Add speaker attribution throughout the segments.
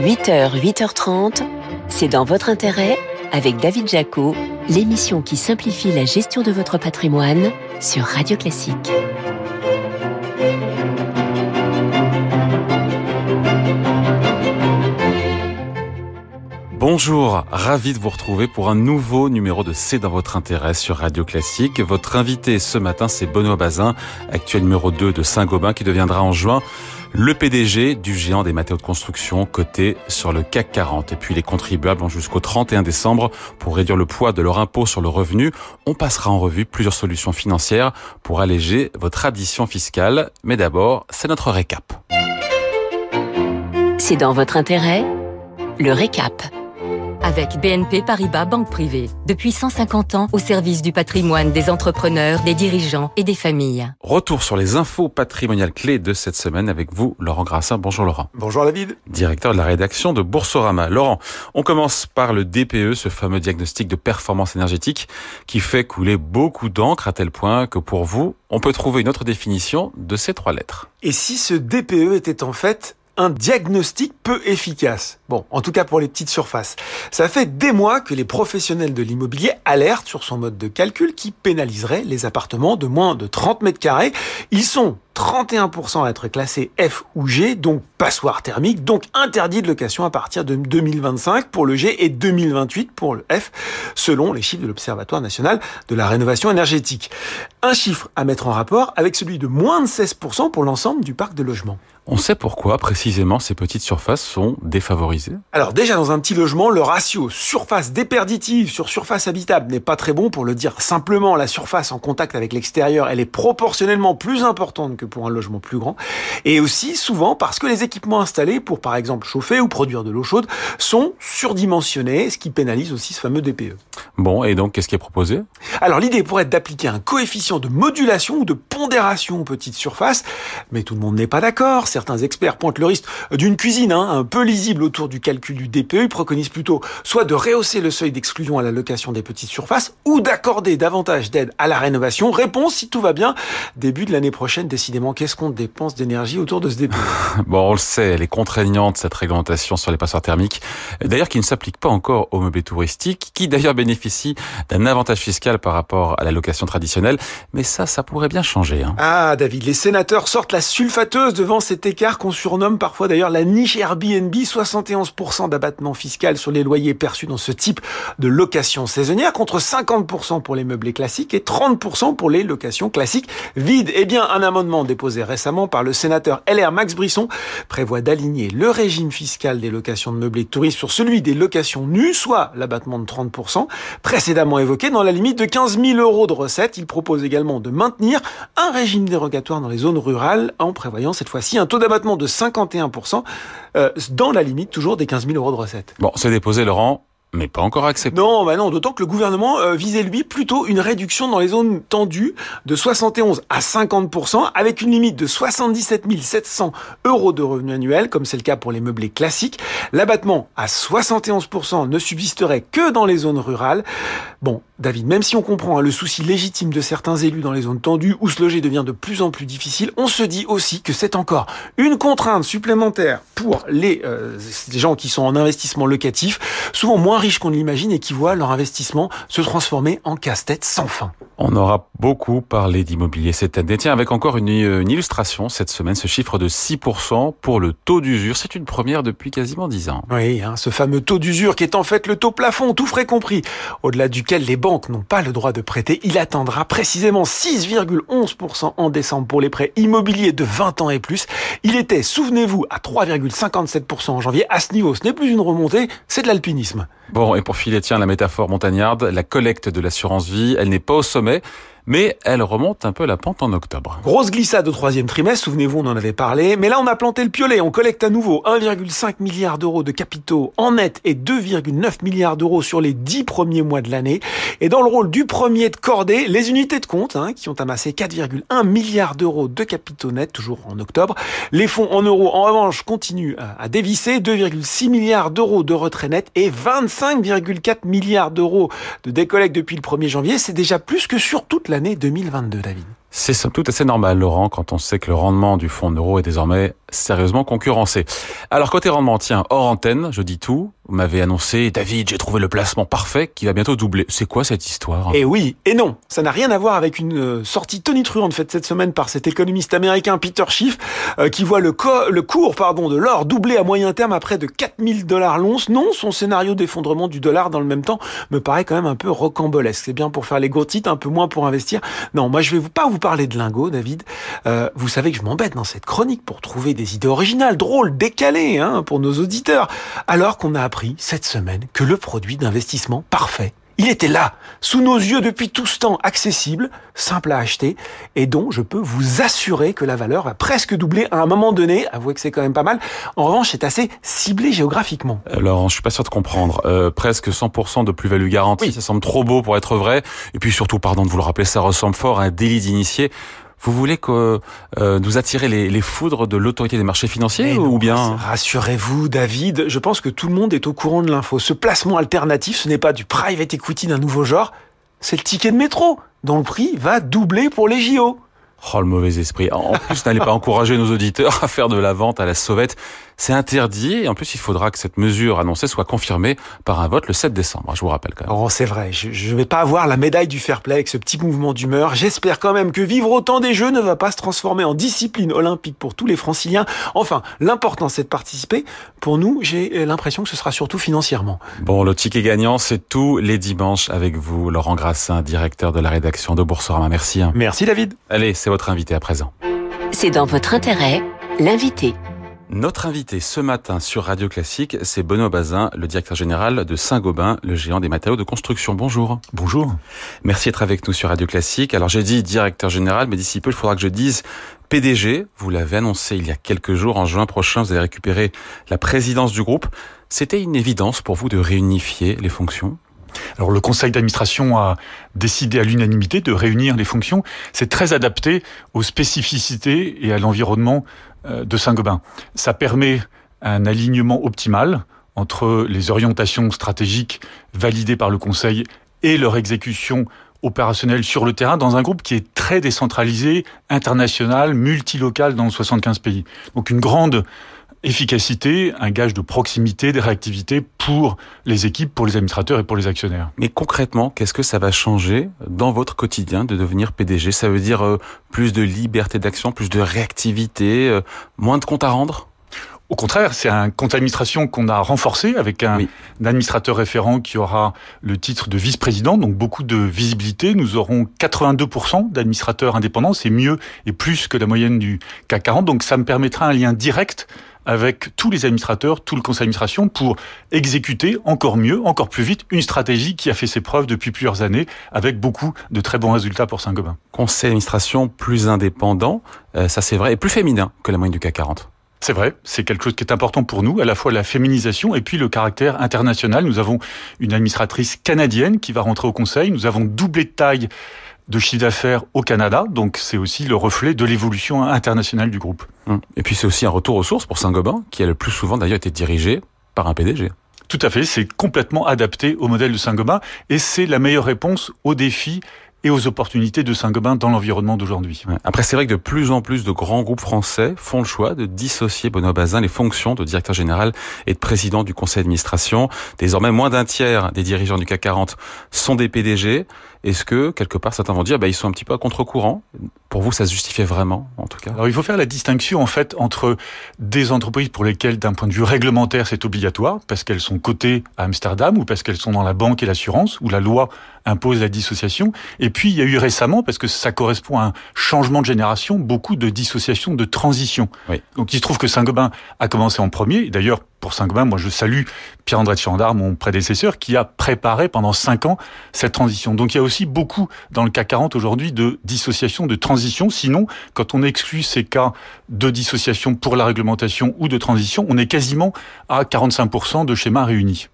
Speaker 1: 8h, 8h30, c'est dans votre intérêt avec David Jaco, l'émission qui simplifie la gestion de votre patrimoine sur Radio Classique.
Speaker 2: Bonjour, ravi de vous retrouver pour un nouveau numéro de C'est dans votre intérêt sur Radio Classique. Votre invité ce matin, c'est Benoît Bazin, actuel numéro 2 de Saint-Gobain, qui deviendra en juin le PDG du géant des matériaux de construction coté sur le CAC 40. Et puis les contribuables ont jusqu'au 31 décembre pour réduire le poids de leur impôt sur le revenu. On passera en revue plusieurs solutions financières pour alléger votre addition fiscale. Mais d'abord, c'est notre récap.
Speaker 1: C'est dans votre intérêt Le récap
Speaker 3: avec BNP Paribas Banque Privée. Depuis 150 ans au service du patrimoine des entrepreneurs, des dirigeants et des familles.
Speaker 2: Retour sur les infos patrimoniales clés de cette semaine avec vous, Laurent Grassin. Bonjour Laurent.
Speaker 4: Bonjour David.
Speaker 2: Directeur de la rédaction de Boursorama. Laurent, on commence par le DPE, ce fameux diagnostic de performance énergétique qui fait couler beaucoup d'encre à tel point que pour vous, on peut trouver une autre définition de ces trois lettres.
Speaker 4: Et si ce DPE était en fait un diagnostic peu efficace? Bon, en tout cas pour les petites surfaces. Ça fait des mois que les professionnels de l'immobilier alertent sur son mode de calcul qui pénaliserait les appartements de moins de 30 mètres carrés. Ils sont 31% à être classés F ou G, donc passoire thermique, donc interdit de location à partir de 2025 pour le G et 2028 pour le F, selon les chiffres de l'Observatoire national de la rénovation énergétique. Un chiffre à mettre en rapport avec celui de moins de 16% pour l'ensemble du parc de logements.
Speaker 2: On sait pourquoi précisément ces petites surfaces sont défavorisées
Speaker 4: Alors déjà dans un petit logement, le ratio surface déperditive sur surface habitable n'est pas très bon pour le dire simplement. La surface en contact avec l'extérieur, elle est proportionnellement plus importante que pour un logement plus grand. Et aussi souvent parce que les équipements installés pour par exemple chauffer ou produire de l'eau chaude sont surdimensionnés, ce qui pénalise aussi ce fameux DPE.
Speaker 2: Bon, et donc qu'est-ce qui est proposé?
Speaker 4: Alors l'idée pourrait être d'appliquer un coefficient de modulation ou de pondération aux petites surfaces, mais tout le monde n'est pas d'accord certains experts pointent le risque d'une cuisine hein, un peu lisible autour du calcul du DPE. Ils préconisent plutôt soit de rehausser le seuil d'exclusion à la location des petites surfaces ou d'accorder davantage d'aide à la rénovation. Réponse, si tout va bien, début de l'année prochaine, décidément, qu'est-ce qu'on dépense d'énergie autour de ce DPE
Speaker 2: Bon, on le sait, elle est contraignante, cette réglementation sur les passoires thermiques, d'ailleurs qui ne s'applique pas encore aux meublés touristiques, qui d'ailleurs bénéficient d'un avantage fiscal par rapport à la location traditionnelle. Mais ça, ça pourrait bien changer. Hein.
Speaker 4: Ah, David, les sénateurs sortent la sulfateuse devant cet écart qu'on surnomme parfois d'ailleurs la niche Airbnb, 71% d'abattement fiscal sur les loyers perçus dans ce type de location saisonnière contre 50% pour les meublés classiques et 30% pour les locations classiques vides. Eh bien, un amendement déposé récemment par le sénateur LR Max Brisson prévoit d'aligner le régime fiscal des locations de meublés touristes sur celui des locations nues, soit l'abattement de 30%, précédemment évoqué dans la limite de 15 000 euros de recettes. Il propose également de maintenir un régime dérogatoire dans les zones rurales en prévoyant cette fois-ci un taux d'abattement de 51%, euh, dans la limite toujours des 15 000 euros de recettes.
Speaker 2: Bon, c'est déposé, Laurent. Mais pas encore accepté.
Speaker 4: Non, bah non, d'autant que le gouvernement euh, visait lui plutôt une réduction dans les zones tendues de 71 à 50%, avec une limite de 77 700 euros de revenus annuels, comme c'est le cas pour les meublés classiques. L'abattement à 71% ne subsisterait que dans les zones rurales. Bon, David, même si on comprend hein, le souci légitime de certains élus dans les zones tendues où se loger devient de plus en plus difficile, on se dit aussi que c'est encore une contrainte supplémentaire pour les, euh, les gens qui sont en investissement locatif, souvent moins riches qu'on l'imagine et qui voient leur investissement se transformer en casse-tête sans fin.
Speaker 2: On aura beaucoup parlé d'immobilier cette année. Tiens, avec encore une, une, illustration cette semaine, ce chiffre de 6% pour le taux d'usure. C'est une première depuis quasiment 10 ans.
Speaker 4: Oui, hein, ce fameux taux d'usure qui est en fait le taux plafond, tout frais compris, au-delà duquel les banques n'ont pas le droit de prêter. Il atteindra précisément 6,11% en décembre pour les prêts immobiliers de 20 ans et plus. Il était, souvenez-vous, à 3,57% en janvier. À ce niveau, ce n'est plus une remontée, c'est de l'alpinisme.
Speaker 2: Bon, et pour filer, tiens, la métaphore montagnarde, la collecte de l'assurance vie, elle n'est pas au sommet, mais elle remonte un peu la pente en octobre.
Speaker 4: Grosse glissade au troisième trimestre, souvenez-vous, on en avait parlé, mais là on a planté le piolet, on collecte à nouveau 1,5 milliard d'euros de capitaux en net et 2,9 milliards d'euros sur les 10 premiers mois de l'année. Et dans le rôle du premier de cordée, les unités de compte, hein, qui ont amassé 4,1 milliards d'euros de capitaux nets, toujours en octobre. Les fonds en euros, en revanche, continuent à dévisser, 2,6 milliards d'euros de retrait net et 25,4 milliards d'euros de décollecte depuis le 1er janvier. C'est déjà plus que sur toute l'année 2022, David.
Speaker 2: C'est toute assez normal, Laurent, quand on sait que le rendement du fonds euro est désormais sérieusement concurrencé. Alors côté rendement, tiens, hors antenne, je dis tout, vous m'avez annoncé, David, j'ai trouvé le placement parfait qui va bientôt doubler. C'est quoi cette histoire
Speaker 4: Et eh oui, et non, ça n'a rien à voir avec une euh, sortie tonitruante faite cette semaine par cet économiste américain Peter Schiff, euh, qui voit le, le cours pardon, de l'or doubler à moyen terme à près de 4000 dollars l'once. Non, son scénario d'effondrement du dollar dans le même temps me paraît quand même un peu rocambolesque. C'est bien pour faire les titres, un peu moins pour investir. Non, moi je vais pas vous parler de lingots, David. Euh, vous savez que je m'embête dans cette chronique pour trouver des idées originales, drôles, décalées hein, pour nos auditeurs, alors qu'on a appris cette semaine que le produit d'investissement parfait il était là, sous nos yeux depuis tout ce temps, accessible, simple à acheter, et dont je peux vous assurer que la valeur va presque doubler à un moment donné. Avouez que c'est quand même pas mal. En revanche, c'est assez ciblé géographiquement.
Speaker 2: Alors, je suis pas sûr de comprendre. Euh, presque 100% de plus-value garantie, ça semble trop beau pour être vrai. Et puis surtout, pardon de vous le rappeler, ça ressemble fort à un délit d'initié. Vous voulez que euh, nous attirer les, les, foudres de l'autorité des marchés financiers ou bien
Speaker 4: Rassurez-vous, David. Je pense que tout le monde est au courant de l'info. Ce placement alternatif, ce n'est pas du private equity d'un nouveau genre. C'est le ticket de métro, dont le prix va doubler pour les JO.
Speaker 2: Oh, le mauvais esprit. En plus, n'allez pas encourager nos auditeurs à faire de la vente à la sauvette. C'est interdit et en plus, il faudra que cette mesure annoncée soit confirmée par un vote le 7 décembre. Je vous rappelle quand même.
Speaker 4: Oh, c'est vrai. Je ne vais pas avoir la médaille du fair play avec ce petit mouvement d'humeur. J'espère quand même que vivre autant des Jeux ne va pas se transformer en discipline olympique pour tous les franciliens. Enfin, l'important, c'est de participer. Pour nous, j'ai l'impression que ce sera surtout financièrement.
Speaker 2: Bon, le ticket gagnant, c'est tous les dimanches avec vous, Laurent Grassin, directeur de la rédaction de Boursorama. Merci. Hein.
Speaker 4: Merci, David.
Speaker 2: Allez, c'est votre invité à présent.
Speaker 1: C'est dans votre intérêt, l'invité.
Speaker 2: Notre invité ce matin sur Radio Classique, c'est Benoît Bazin, le directeur général de Saint-Gobain, le géant des matériaux de construction. Bonjour.
Speaker 5: Bonjour.
Speaker 2: Merci d'être avec nous sur Radio Classique. Alors j'ai dit directeur général, mais d'ici peu, il faudra que je dise PDG. Vous l'avez annoncé il y a quelques jours. En juin prochain, vous allez récupérer la présidence du groupe. C'était une évidence pour vous de réunifier les fonctions?
Speaker 5: Alors le conseil d'administration a décidé à l'unanimité de réunir les fonctions. C'est très adapté aux spécificités et à l'environnement de Saint-Gobain. Ça permet un alignement optimal entre les orientations stratégiques validées par le conseil et leur exécution opérationnelle sur le terrain dans un groupe qui est très décentralisé, international, multilocal dans 75 pays. Donc une grande efficacité, un gage de proximité, de réactivité pour les équipes, pour les administrateurs et pour les actionnaires.
Speaker 2: Mais concrètement, qu'est-ce que ça va changer dans votre quotidien de devenir PDG Ça veut dire euh, plus de liberté d'action, plus de réactivité, euh, moins de comptes à rendre?
Speaker 5: Au contraire, c'est un compte d'administration qu'on a renforcé avec un, administrateur référent qui aura le titre de vice-président, donc beaucoup de visibilité. Nous aurons 82% d'administrateurs indépendants, c'est mieux et plus que la moyenne du CAC 40, donc ça me permettra un lien direct avec tous les administrateurs, tout le conseil d'administration pour exécuter encore mieux, encore plus vite une stratégie qui a fait ses preuves depuis plusieurs années avec beaucoup de très bons résultats pour Saint-Gobain.
Speaker 2: Conseil d'administration plus indépendant, euh, ça c'est vrai, et plus féminin que la moyenne du CAC 40.
Speaker 5: C'est vrai, c'est quelque chose qui est important pour nous, à la fois la féminisation et puis le caractère international. Nous avons une administratrice canadienne qui va rentrer au Conseil. Nous avons doublé de taille de chiffre d'affaires au Canada, donc c'est aussi le reflet de l'évolution internationale du groupe.
Speaker 2: Hum. Et puis c'est aussi un retour aux sources pour Saint-Gobain, qui a le plus souvent d'ailleurs été dirigé par un PDG.
Speaker 5: Tout à fait, c'est complètement adapté au modèle de Saint-Gobain et c'est la meilleure réponse aux défis et aux opportunités de Saint-Gobain dans l'environnement d'aujourd'hui.
Speaker 2: Après, c'est vrai que de plus en plus de grands groupes français font le choix de dissocier Benoît Bazin les fonctions de directeur général et de président du conseil d'administration. Désormais, moins d'un tiers des dirigeants du CAC 40 sont des PDG. Est-ce que, quelque part, certains vont dire, bah, ils sont un petit peu à contre-courant? Pour vous, ça se justifiait vraiment, en tout cas?
Speaker 5: Alors, il faut faire la distinction, en fait, entre des entreprises pour lesquelles, d'un point de vue réglementaire, c'est obligatoire, parce qu'elles sont cotées à Amsterdam ou parce qu'elles sont dans la banque et l'assurance, où la loi impose la dissociation. Et puis, il y a eu récemment, parce que ça correspond à un changement de génération, beaucoup de dissociations de transition. Donc, il se trouve que Saint-Gobain a commencé en premier. D'ailleurs, pour Saint-Gobain, moi, je salue Pierre-André de mon prédécesseur, qui a préparé pendant cinq ans cette transition. Donc, il y a aussi beaucoup dans le cas 40 aujourd'hui de dissociation, de transition. Sinon, quand on exclut ces cas de dissociation pour la réglementation ou de transition, on est quasiment à 45% de schémas réunis.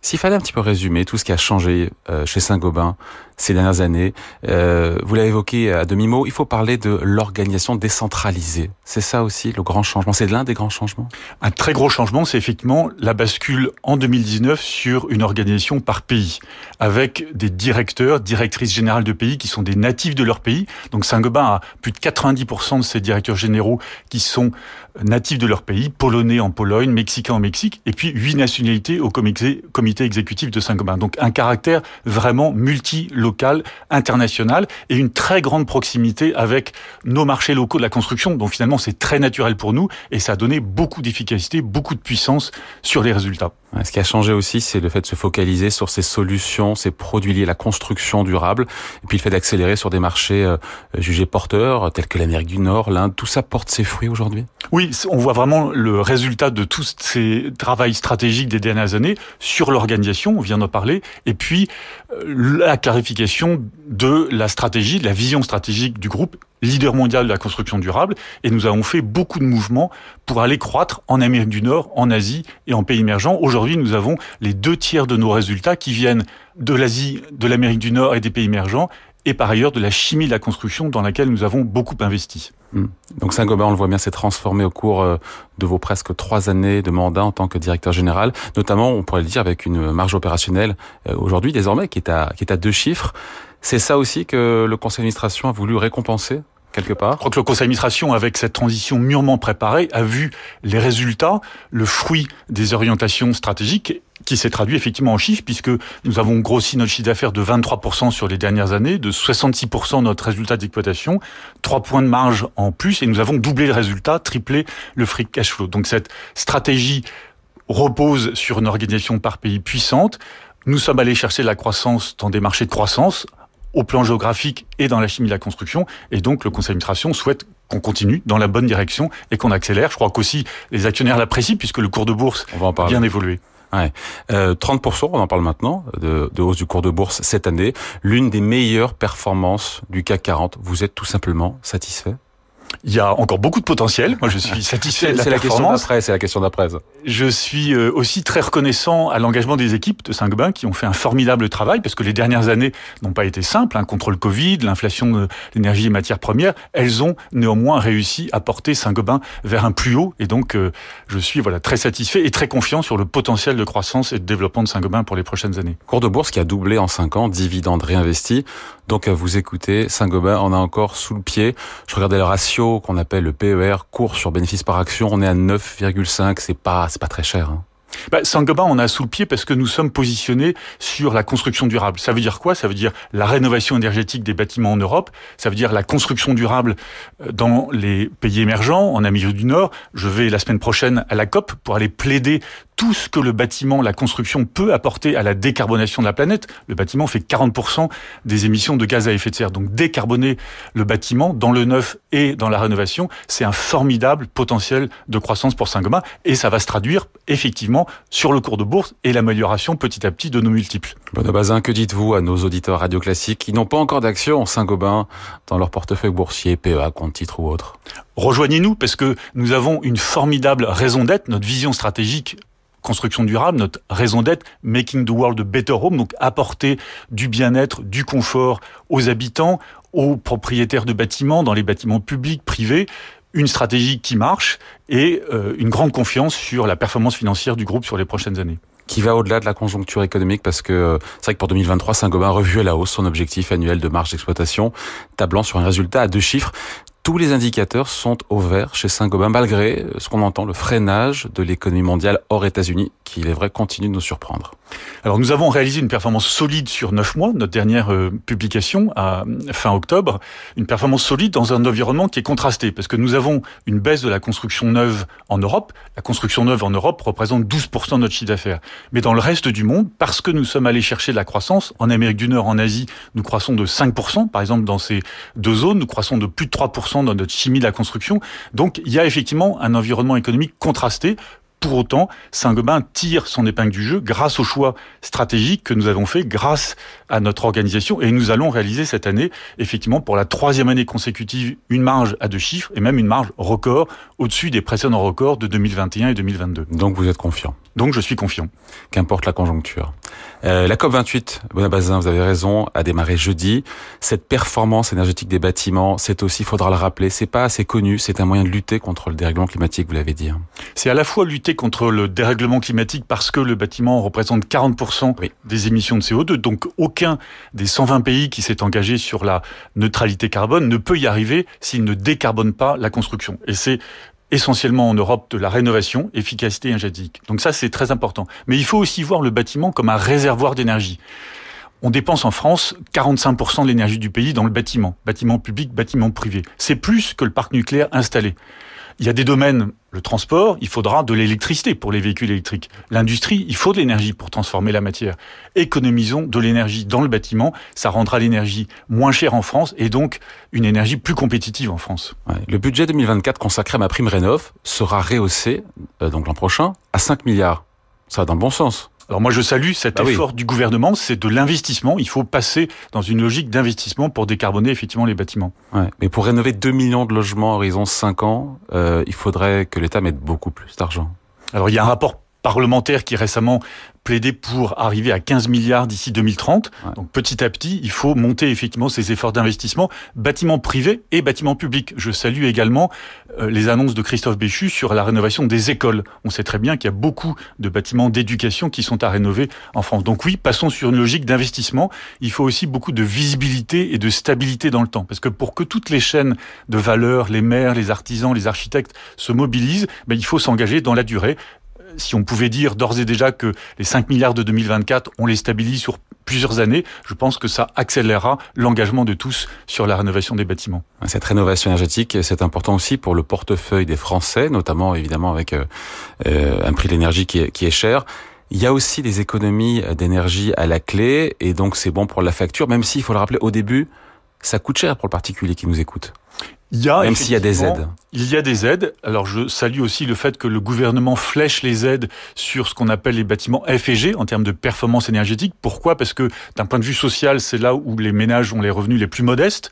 Speaker 2: S'il fallait un petit peu résumer tout ce qui a changé euh, chez Saint-Gobain ces dernières années. Euh, vous l'avez évoqué à demi-mot, il faut parler de l'organisation décentralisée. C'est ça aussi le grand changement, c'est l'un des grands changements?
Speaker 5: Un très gros changement, c'est effectivement la bascule en 2019 sur une organisation par pays, avec des directeurs, directrices générales de pays qui sont des natifs de leur pays. Donc Saint-Gobain a plus de 90% de ses directeurs généraux qui sont natifs de leur pays, polonais en Pologne, mexicains en Mexique, et puis huit nationalités au comité, exécutif de Saint-Gobain. Donc un caractère vraiment multi-local, international, et une très grande proximité avec nos marchés locaux de la construction. Donc finalement, c'est très naturel pour nous, et ça a donné beaucoup d'efficacité, beaucoup de puissance sur les résultats.
Speaker 2: Ce qui a changé aussi, c'est le fait de se focaliser sur ces solutions, ces produits liés à la construction durable, et puis le fait d'accélérer sur des marchés euh, jugés porteurs, tels que l'Amérique du Nord, l'Inde. Tout ça porte ses fruits aujourd'hui?
Speaker 5: Oui, on voit vraiment le résultat de tous ces travaux stratégiques des dernières années sur l'organisation, on vient d'en parler, et puis euh, la clarification de la stratégie, de la vision stratégique du groupe leader mondial de la construction durable, et nous avons fait beaucoup de mouvements pour aller croître en Amérique du Nord, en Asie et en pays émergents. Aujourd'hui, nous avons les deux tiers de nos résultats qui viennent de l'Asie, de l'Amérique du Nord et des pays émergents, et par ailleurs de la chimie de la construction dans laquelle nous avons beaucoup investi.
Speaker 2: Hmm. Donc Saint-Gobain, on le voit bien, s'est transformé au cours euh, de vos presque trois années de mandat en tant que directeur général, notamment, on pourrait le dire, avec une marge opérationnelle euh, aujourd'hui désormais qui est à qui est à deux chiffres. C'est ça aussi que le conseil d'administration a voulu récompenser quelque part.
Speaker 5: Je crois que le conseil d'administration, avec cette transition mûrement préparée, a vu les résultats, le fruit des orientations stratégiques qui s'est traduit effectivement en chiffres, puisque nous avons grossi notre chiffre d'affaires de 23% sur les dernières années, de 66% notre résultat d'exploitation, 3 points de marge en plus, et nous avons doublé le résultat, triplé le free cash flow. Donc cette stratégie repose sur une organisation par pays puissante. Nous sommes allés chercher la croissance dans des marchés de croissance, au plan géographique et dans la chimie de la construction. Et donc, le conseil d'administration souhaite qu'on continue dans la bonne direction et qu'on accélère. Je crois qu'aussi les actionnaires l'apprécient puisque le cours de bourse
Speaker 2: on va en
Speaker 5: a bien évolué.
Speaker 2: Ouais. Euh, 30%, on en parle maintenant, de, de, hausse du cours de bourse cette année. L'une des meilleures performances du CAC 40. Vous êtes tout simplement satisfait?
Speaker 5: Il y a encore beaucoup de potentiel. Moi, je suis satisfait de la,
Speaker 2: la question d'après. C'est la question d'après.
Speaker 5: Je suis euh, aussi très reconnaissant à l'engagement des équipes de Saint-Gobain qui ont fait un formidable travail parce que les dernières années n'ont pas été simples. Hein, contre le Covid, l'inflation de l'énergie et matières premières, elles ont néanmoins réussi à porter Saint-Gobain vers un plus haut. Et donc, euh, je suis voilà très satisfait et très confiant sur le potentiel de croissance et de développement de Saint-Gobain pour les prochaines années.
Speaker 2: Cours de bourse qui a doublé en 5 ans, dividendes réinvestis. Donc, à vous écouter, Saint-Gobain en a encore sous le pied. Je regardais le ratio qu'on appelle le PER, cours sur bénéfice par action, on est à 9,5, c'est pas c'est pas très cher. Hein.
Speaker 5: Bah, on a sous le pied parce que nous sommes positionnés sur la construction durable. Ça veut dire quoi? Ça veut dire la rénovation énergétique des bâtiments en Europe. Ça veut dire la construction durable euh, dans les pays émergents, en Amérique du Nord. Je vais la semaine prochaine à la COP pour aller plaider tout ce que le bâtiment, la construction peut apporter à la décarbonation de la planète. Le bâtiment fait 40% des émissions de gaz à effet de serre. Donc décarboner le bâtiment dans le neuf et dans la rénovation, c'est un formidable potentiel de croissance pour Saint-Gobain et ça va se traduire effectivement sur le cours de bourse et l'amélioration petit à petit de nos multiples.
Speaker 2: Bon, Bazin, que dites-vous à nos auditeurs radio classiques qui n'ont pas encore d'action en Saint-Gobain dans leur portefeuille boursier, PEA, compte titre ou autre?
Speaker 5: Rejoignez-nous parce que nous avons une formidable raison d'être, notre vision stratégique construction durable, notre raison d'être, making the world a better home, donc apporter du bien-être, du confort aux habitants, aux propriétaires de bâtiments, dans les bâtiments publics, privés, une stratégie qui marche et euh, une grande confiance sur la performance financière du groupe sur les prochaines années.
Speaker 2: Qui va au-delà de la conjoncture économique parce que euh, c'est vrai que pour 2023, Saint-Gobain a revu à la hausse son objectif annuel de marge d'exploitation, tablant sur un résultat à deux chiffres tous les indicateurs sont au vert chez Saint-Gobain, malgré euh, ce qu'on entend, le freinage de l'économie mondiale hors États-Unis, qui, il est vrai, continue de nous surprendre.
Speaker 5: Alors, nous avons réalisé une performance solide sur neuf mois, notre dernière euh, publication à fin octobre, une performance solide dans un environnement qui est contrasté, parce que nous avons une baisse de la construction neuve en Europe. La construction neuve en Europe représente 12% de notre chiffre d'affaires. Mais dans le reste du monde, parce que nous sommes allés chercher de la croissance, en Amérique du Nord, en Asie, nous croissons de 5%, par exemple, dans ces deux zones, nous croissons de plus de 3% dans notre chimie de la construction. Donc il y a effectivement un environnement économique contrasté. Pour autant, Saint-Gobain tire son épingle du jeu grâce au choix stratégique que nous avons fait, grâce à notre organisation. Et nous allons réaliser cette année, effectivement, pour la troisième année consécutive, une marge à deux chiffres et même une marge record au-dessus des précédents records de 2021 et 2022.
Speaker 2: Donc vous êtes confiant
Speaker 5: Donc je suis confiant.
Speaker 2: Qu'importe la conjoncture. Euh, la COP28, Bonabazin, vous avez raison, a démarré jeudi. Cette performance énergétique des bâtiments, c'est aussi, faudra le rappeler, c'est pas assez connu, c'est un moyen de lutter contre le dérèglement climatique, vous l'avez dit. Hein.
Speaker 5: C'est à la fois lutter contre le dérèglement climatique parce que le bâtiment représente 40% des émissions de CO2, donc aucun des 120 pays qui s'est engagé sur la neutralité carbone ne peut y arriver s'il ne décarbone pas la construction. Et c'est essentiellement en Europe de la rénovation, efficacité énergétique. Donc ça, c'est très important. Mais il faut aussi voir le bâtiment comme un réservoir d'énergie. On dépense en France 45% de l'énergie du pays dans le bâtiment, bâtiment public, bâtiment privé. C'est plus que le parc nucléaire installé. Il y a des domaines, le transport, il faudra de l'électricité pour les véhicules électriques. L'industrie, il faut de l'énergie pour transformer la matière. Économisons de l'énergie dans le bâtiment, ça rendra l'énergie moins chère en France et donc une énergie plus compétitive en France.
Speaker 2: Le budget 2024 consacré à ma prime Rénov sera rehaussé, euh, donc l'an prochain, à 5 milliards. Ça va dans le bon sens.
Speaker 5: Alors moi je salue cet bah effort du gouvernement, c'est de l'investissement. Il faut passer dans une logique d'investissement pour décarboner effectivement les bâtiments.
Speaker 2: Ouais. Mais pour rénover 2 millions de logements à horizon 5 ans, euh, il faudrait que l'État mette beaucoup plus d'argent.
Speaker 5: Alors il y a un rapport parlementaire qui récemment plaider pour arriver à 15 milliards d'ici 2030. Donc petit à petit, il faut monter effectivement ces efforts d'investissement, bâtiments privés et bâtiments publics. Je salue également euh, les annonces de Christophe Béchu sur la rénovation des écoles. On sait très bien qu'il y a beaucoup de bâtiments d'éducation qui sont à rénover en France. Donc oui, passons sur une logique d'investissement. Il faut aussi beaucoup de visibilité et de stabilité dans le temps. Parce que pour que toutes les chaînes de valeur, les maires, les artisans, les architectes se mobilisent, ben, il faut s'engager dans la durée si on pouvait dire d'ores et déjà que les 5 milliards de 2024, on les stabilise sur plusieurs années, je pense que ça accélérera l'engagement de tous sur la rénovation des bâtiments.
Speaker 2: Cette rénovation énergétique, c'est important aussi pour le portefeuille des Français, notamment évidemment avec euh, euh, un prix de l'énergie qui qui est cher. Il y a aussi des économies d'énergie à la clé, et donc c'est bon pour la facture, même s'il faut le rappeler au début, ça coûte cher pour le particulier qui nous écoute.
Speaker 5: Il y a
Speaker 2: Même s'il y a des aides.
Speaker 5: Il y a des aides. Alors je salue aussi le fait que le gouvernement flèche les aides sur ce qu'on appelle les bâtiments F et G en termes de performance énergétique. Pourquoi? Parce que d'un point de vue social, c'est là où les ménages ont les revenus les plus modestes.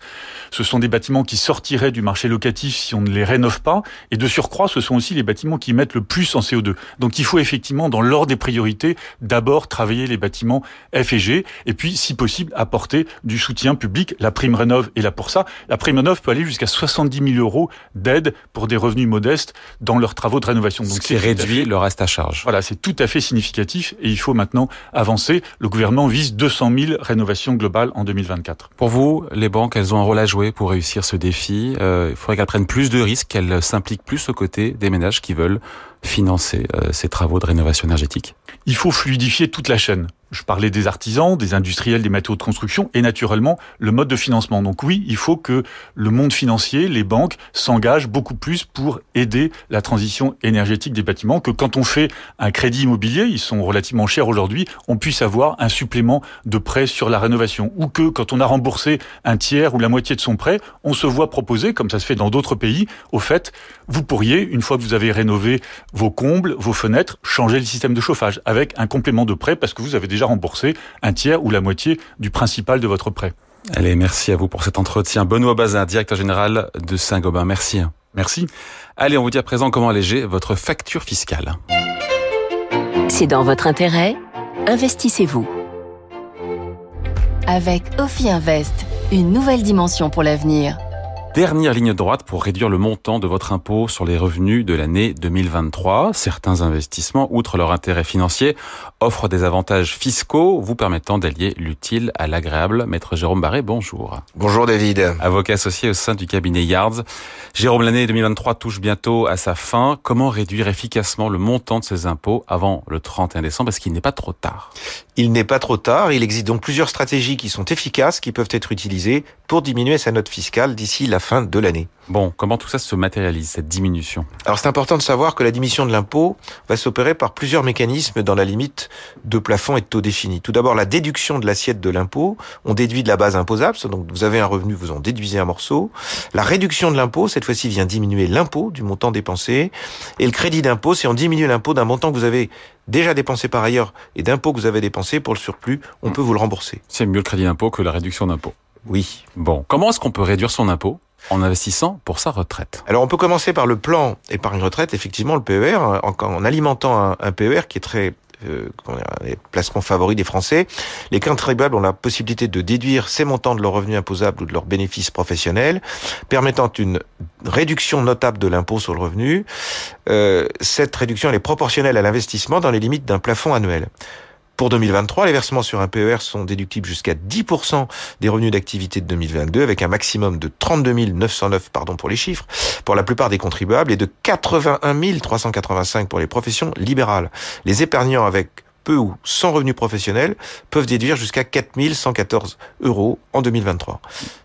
Speaker 5: Ce sont des bâtiments qui sortiraient du marché locatif si on ne les rénove pas. Et de surcroît, ce sont aussi les bâtiments qui mettent le plus en CO2. Donc il faut effectivement, dans l'ordre des priorités, d'abord travailler les bâtiments F et G. Et puis, si possible, apporter du soutien public. La prime rénov est là pour ça. La prime rénov peut aller jusqu'à 70 000 euros d'aide pour des revenus modestes dans leurs travaux de rénovation.
Speaker 2: Donc c'est réduit le reste à charge.
Speaker 5: Voilà, c'est tout à fait significatif et il faut maintenant avancer. Le gouvernement vise 200 000 rénovations globales en 2024.
Speaker 2: Pour vous, les banques, elles ont un rôle à jouer pour réussir ce défi. Euh, il faudrait qu'elles prennent plus de risques, qu'elles s'impliquent plus aux côtés des ménages qui veulent financer euh, ces travaux de rénovation énergétique.
Speaker 5: Il faut fluidifier toute la chaîne. Je parlais des artisans, des industriels, des matériaux de construction et naturellement le mode de financement. Donc oui, il faut que le monde financier, les banques s'engagent beaucoup plus pour aider la transition énergétique des bâtiments, que quand on fait un crédit immobilier, ils sont relativement chers aujourd'hui, on puisse avoir un supplément de prêt sur la rénovation ou que quand on a remboursé un tiers ou la moitié de son prêt, on se voit proposer, comme ça se fait dans d'autres pays, au fait, vous pourriez, une fois que vous avez rénové vos combles, vos fenêtres, changer le système de chauffage avec un complément de prêt parce que vous avez déjà rembourser un tiers ou la moitié du principal de votre prêt.
Speaker 2: Allez, merci à vous pour cet entretien. Benoît Bazin, directeur général de Saint-Gobain. Merci.
Speaker 5: Merci.
Speaker 2: Allez, on vous dit à présent comment alléger votre facture fiscale.
Speaker 1: C'est dans votre intérêt. Investissez-vous.
Speaker 3: Avec Ophi Invest, une nouvelle dimension pour l'avenir.
Speaker 2: Dernière ligne droite pour réduire le montant de votre impôt sur les revenus de l'année 2023. Certains investissements, outre leur intérêt financier, offrent des avantages fiscaux vous permettant d'allier l'utile à l'agréable. Maître Jérôme Barré, bonjour.
Speaker 6: Bonjour David.
Speaker 2: Avocat associé au sein du cabinet Yards. Jérôme, l'année 2023 touche bientôt à sa fin. Comment réduire efficacement le montant de ces impôts avant le 31 décembre? Parce qu'il n'est pas trop tard?
Speaker 6: Il n'est pas trop tard. Il existe donc plusieurs stratégies qui sont efficaces, qui peuvent être utilisées pour diminuer sa note fiscale d'ici la fin de l'année.
Speaker 2: Bon, comment tout ça se matérialise, cette diminution?
Speaker 6: Alors c'est important de savoir que la diminution de l'impôt va s'opérer par plusieurs mécanismes dans la limite de plafond et de taux définis. Tout d'abord, la déduction de l'assiette de l'impôt. On déduit de la base imposable, donc vous avez un revenu, vous en déduisez un morceau. La réduction de l'impôt, cette fois-ci, vient diminuer l'impôt du montant dépensé. Et le crédit d'impôt, c'est on diminue l'impôt d'un montant que vous avez déjà dépensé par ailleurs et d'impôt que vous avez dépensé pour le surplus, on hmm. peut vous le rembourser.
Speaker 2: C'est mieux le crédit d'impôt que la réduction d'impôt.
Speaker 6: Oui.
Speaker 2: Bon, comment est-ce qu'on peut réduire son impôt? En investissant pour sa retraite
Speaker 6: Alors on peut commencer par le plan épargne retraite, effectivement le PER, en, alimentant un, PER qui est très euh, les placements favoris des Français, les contribuables ont la possibilité de déduire ces montants de leurs revenus imposables ou de leurs bénéfices professionnels, permettant une réduction notable de l'impôt sur le revenu. Euh, cette réduction elle est proportionnelle à l'investissement dans les limites d'un plafond annuel. Pour 2023, les versements sur un PER sont déductibles jusqu'à 10% des revenus d'activité de 2022, avec un maximum de 32 909 pardon pour les chiffres pour la plupart des contribuables et de 81 385 pour les professions libérales. Les épargnants avec peu ou sans revenus professionnels peuvent déduire jusqu'à 4114 euros en 2023.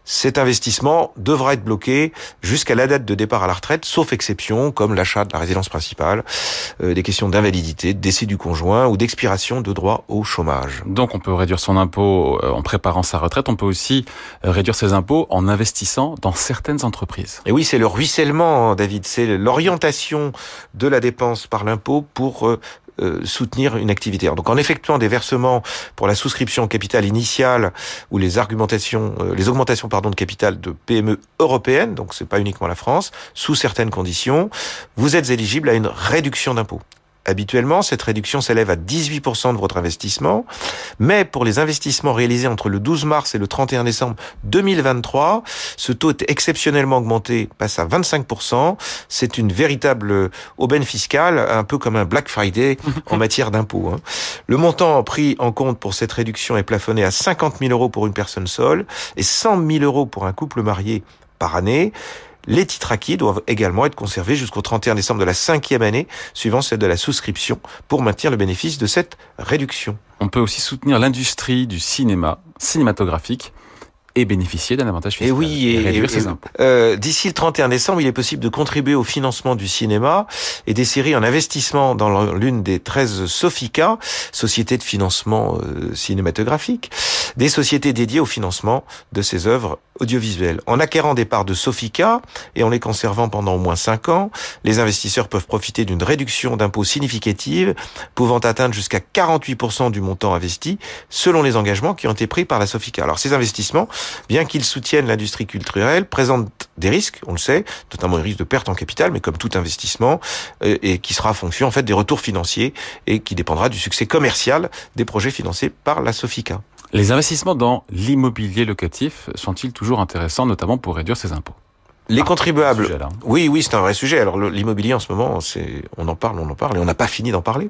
Speaker 6: Cet investissement devra être bloqué jusqu'à la date de départ à la retraite, sauf exception comme l'achat de la résidence principale, euh, des questions d'invalidité, de décès du conjoint ou d'expiration de droit au chômage.
Speaker 2: Donc on peut réduire son impôt euh, en préparant sa retraite, on peut aussi euh, réduire ses impôts en investissant dans certaines entreprises.
Speaker 6: Et oui, c'est le ruissellement, David, c'est l'orientation de la dépense par l'impôt pour euh, soutenir une activité. Donc en effectuant des versements pour la souscription au capital initial ou les argumentations, euh, les augmentations de capital de PME européennes, donc c'est pas uniquement la France, sous certaines conditions, vous êtes éligible à une réduction d'impôt. Habituellement, cette réduction s'élève à 18% de votre investissement, mais pour les investissements réalisés entre le 12 mars et le 31 décembre 2023, ce taux est exceptionnellement augmenté, passe à 25%. C'est une véritable aubaine fiscale, un peu comme un Black Friday en matière d'impôts. Hein. Le montant pris en compte pour cette réduction est plafonné à 50 000 euros pour une personne seule et 100 000 euros pour un couple marié par année. Les titres acquis doivent également être conservés jusqu'au 31 décembre de la cinquième année, suivant celle de la souscription, pour maintenir le bénéfice de cette réduction.
Speaker 2: On peut aussi soutenir l'industrie du cinéma cinématographique et bénéficier d'un avantage fiscal.
Speaker 6: Et oui, et, réduire ses impôts. Euh, D'ici le 31 décembre, il est possible de contribuer au financement du cinéma et des séries en investissement dans l'une des 13 Sofica, sociétés de financement euh, cinématographique, des sociétés dédiées au financement de ces œuvres audiovisuelles. En acquérant des parts de Sofica et en les conservant pendant au moins 5 ans, les investisseurs peuvent profiter d'une réduction d'impôts significative pouvant atteindre jusqu'à 48% du montant investi selon les engagements qui ont été pris par la Sofica. Alors ces investissements bien qu'ils soutiennent l'industrie culturelle, présentent des risques, on le sait, notamment les risques de perte en capital, mais comme tout investissement, euh, et qui sera fonction en fait des retours financiers et qui dépendra du succès commercial des projets financés par la Sofica.
Speaker 2: Les investissements dans l'immobilier locatif sont-ils toujours intéressants, notamment pour réduire ses impôts?
Speaker 6: Les ah, contribuables. oui, oui, c'est un vrai sujet. Alors l'immobilier en ce moment, c'est, on en parle, on en parle, et on n'a pas fini d'en parler.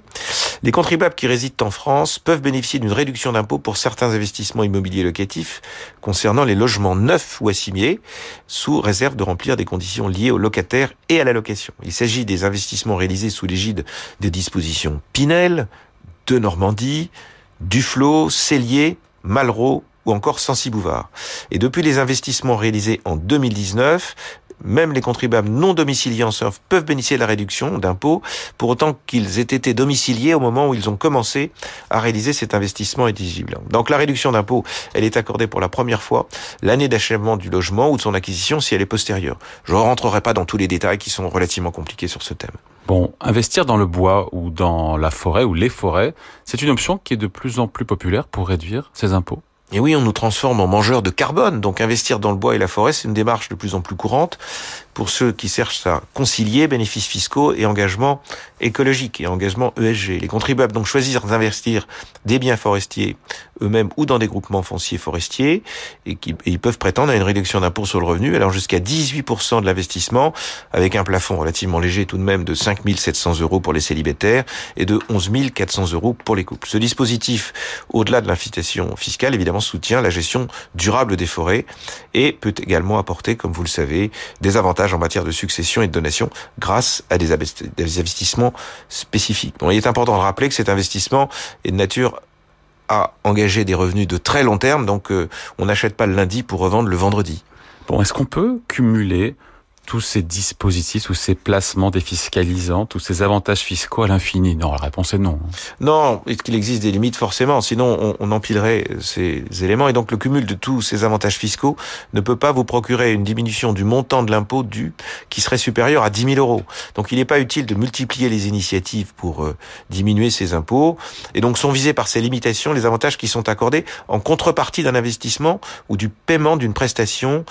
Speaker 6: Les contribuables qui résident en France peuvent bénéficier d'une réduction d'impôt pour certains investissements immobiliers locatifs concernant les logements neufs ou assimilés, sous réserve de remplir des conditions liées aux locataires et à la location. Il s'agit des investissements réalisés sous l'égide des dispositions Pinel, de Normandie, Duflo, Cellier, Malraux ou encore Sensi-Bouvard. Et depuis les investissements réalisés en 2019, même les contribuables non domiciliés en surf peuvent bénéficier de la réduction d'impôt pour autant qu'ils aient été domiciliés au moment où ils ont commencé à réaliser cet investissement éligible. Donc la réduction d'impôt, elle est accordée pour la première fois l'année d'achèvement du logement ou de son acquisition si elle est postérieure. Je ne rentrerai pas dans tous les détails qui sont relativement compliqués sur ce thème.
Speaker 2: Bon, investir dans le bois ou dans la forêt ou les forêts, c'est une option qui est de plus en plus populaire pour réduire ses impôts.
Speaker 6: Et oui, on nous transforme en mangeurs de carbone, donc investir dans le bois et la forêt, c'est une démarche de plus en plus courante pour ceux qui cherchent à concilier bénéfices fiscaux et engagement écologique et engagement ESG. Les contribuables donc choisir d'investir des biens forestiers eux-mêmes ou dans des groupements fonciers forestiers et, qui, ils peuvent prétendre à une réduction d'impôt sur le revenu alors jusqu'à 18% de l'investissement avec un plafond relativement léger tout de même de 5 700 euros pour les célibataires et de 11 400 euros pour les couples. Ce dispositif, au-delà de l'incitation fiscale, évidemment soutient la gestion durable des forêts et peut également apporter, comme vous le savez, des avantages en matière de succession et de donation grâce à des investissements spécifiques. Il est important de rappeler que cet investissement est de nature à engager des revenus de très long terme, donc euh, on n'achète pas le lundi pour revendre le vendredi.
Speaker 2: Est-ce qu'on peut cumuler tous ces dispositifs, tous ces placements défiscalisants, tous ces avantages fiscaux à l'infini? Non, la réponse est non.
Speaker 6: Non, est-ce qu'il existe des limites? Forcément Sinon, on, empilerait ces éléments. Et donc, le cumul de tous ces avantages fiscaux ne peut pas vous procurer une diminution du montant de l'impôt dû qui serait supérieur à 10 000 euros. Donc, il n'est pas utile de multiplier les initiatives pour euh, diminuer ces impôts. Et donc, sont visés par ces limitations les avantages qui sont accordés en contrepartie d'un investissement ou du paiement d'une prestation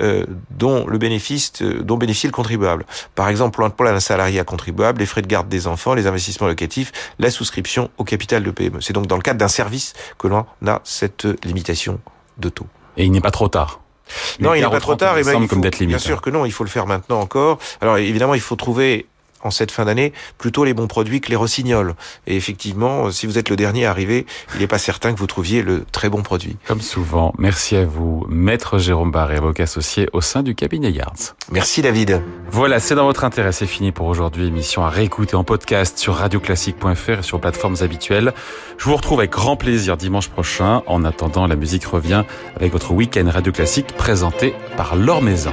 Speaker 6: euh, dont le bénéfice euh, dont bénéficie le contribuable. Par exemple, l'emploi d'un salarié contribuable, les frais de garde des enfants, les investissements locatifs, la souscription au capital de PME. C'est donc dans le cadre d'un service que l'on a cette limitation de taux.
Speaker 2: Et il n'est pas trop tard.
Speaker 6: Non, il n'est pas trop tard. Et
Speaker 2: ben, comme limite.
Speaker 6: Bien sûr que non, il faut le faire maintenant encore. Alors évidemment, il faut trouver en cette fin d'année plutôt les bons produits que les rossignols. Et effectivement, si vous êtes le dernier arrivé, il n'est pas certain que vous trouviez le très bon produit.
Speaker 2: Comme souvent, merci à vous, maître Jérôme Barré, avocat associé au sein du cabinet Yards.
Speaker 6: Merci David.
Speaker 2: Voilà, c'est dans votre intérêt, c'est fini pour aujourd'hui. Émission à réécouter en podcast sur radioclassique.fr et sur plateformes habituelles. Je vous retrouve avec grand plaisir dimanche prochain. En attendant, la musique revient avec votre week-end Radio Classique présenté par Laure Maison.